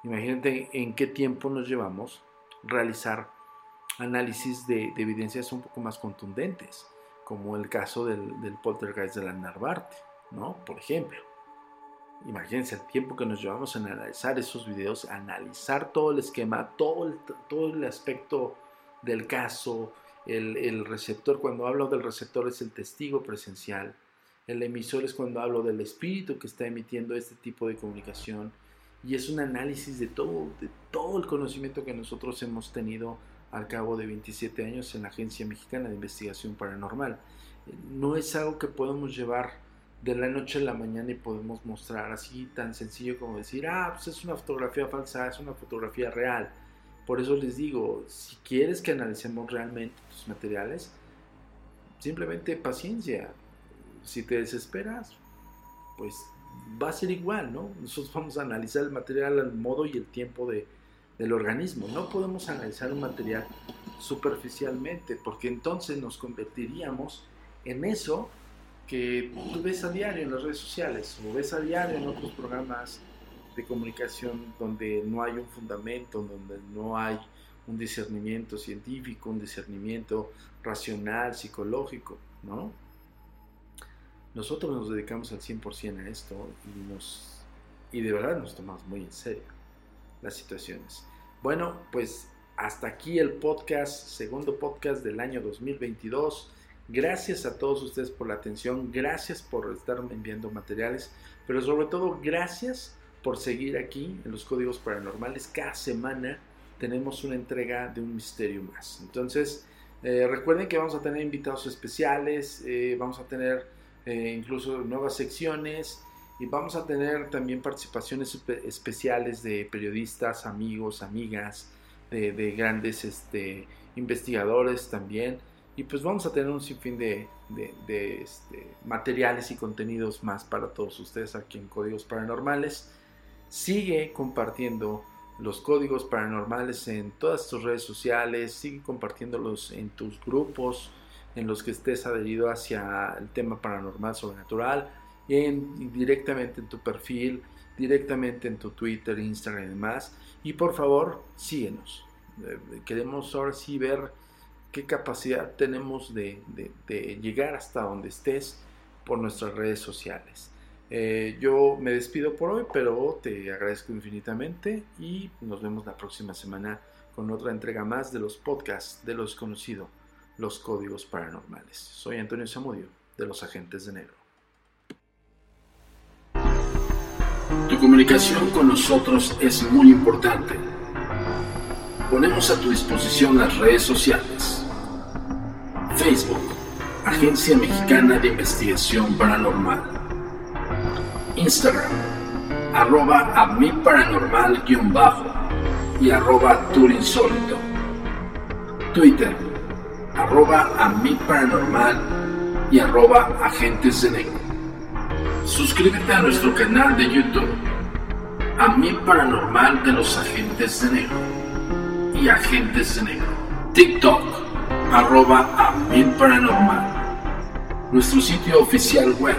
Speaker 1: imagínate en qué tiempo nos llevamos realizar análisis de, evidencias un poco más contundentes, como el caso del, del poltergeist de la Narvarte, ¿no? Por ejemplo. Imagínense el tiempo que nos llevamos en analizar esos videos, analizar todo el esquema, todo el, todo el aspecto del caso, el, receptor, cuando hablo del receptor, es el testigo presencial. El emisor es cuando hablo del espíritu que está emitiendo este tipo de comunicación. Y es un análisis de todo, de todo el conocimiento que nosotros hemos tenido al cabo de 27 años en la Agencia Mexicana de Investigación Paranormal. No es algo que podemos llevar de la noche a la mañana y podemos mostrar así tan sencillo como decir, ah, pues es una fotografía falsa, es una fotografía real por eso les digo, si quieres que analicemos realmente tus materiales, simplemente paciencia. Si te desesperas, pues va a ser igual, ¿no? Nosotros vamos a analizar el material al modo y el tiempo de, del organismo. No podemos analizar un material superficialmente, porque entonces nos convertiríamos en eso que tú ves a diario en las redes sociales o ves a diario en otros programas de comunicación donde no hay un fundamento, donde no hay un discernimiento científico, un discernimiento racional, psicológico, ¿no? Nosotros nos dedicamos al 100% a esto y, nos, y de verdad nos tomamos muy en serio las situaciones. Bueno, pues hasta aquí el podcast, segundo podcast del año 2022. Gracias a todos ustedes por la atención, gracias por estar enviando materiales, pero sobre todo gracias por seguir aquí en los códigos paranormales. Cada semana tenemos una entrega de un misterio más. Entonces, eh, recuerden que vamos a tener invitados especiales, eh, vamos a tener eh, incluso nuevas secciones y vamos a tener también participaciones especiales de periodistas, amigos, amigas, de, grandes este, investigadores también. Y pues vamos a tener un sinfín de, de este, materiales y contenidos más para todos ustedes aquí en Códigos Paranormales. Sigue compartiendo los códigos paranormales en todas tus redes sociales, sigue compartiéndolos en tus grupos en los que estés adherido hacia el tema paranormal, sobrenatural, en, directamente en tu perfil, directamente en tu Twitter, Instagram y demás. Y por favor, síguenos. Eh, queremos ahora sí ver qué capacidad tenemos de, de llegar hasta donde estés por nuestras redes sociales. Eh, yo me despido por hoy, pero te agradezco infinitamente y nos vemos la próxima semana con otra entrega más de los podcasts de los conocidos, los códigos paranormales. Soy Antonio Zamudio, de los Agentes de Negro.
Speaker 2: Tu comunicación con nosotros es muy importante. Ponemos a tu disposición las redes sociales. Facebook, Agencia Mexicana de Investigación Paranormal. Instagram, arroba a mi paranormal y arroba turinsólito. Twitter, arroba a mi paranormal y arroba agentes de negro. Suscríbete a nuestro canal de YouTube, a mi paranormal de los agentes de negro y agentes de negro. TikTok, arroba a mi paranormal. Nuestro sitio oficial web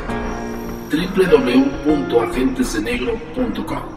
Speaker 2: www.agentesdenegro.com.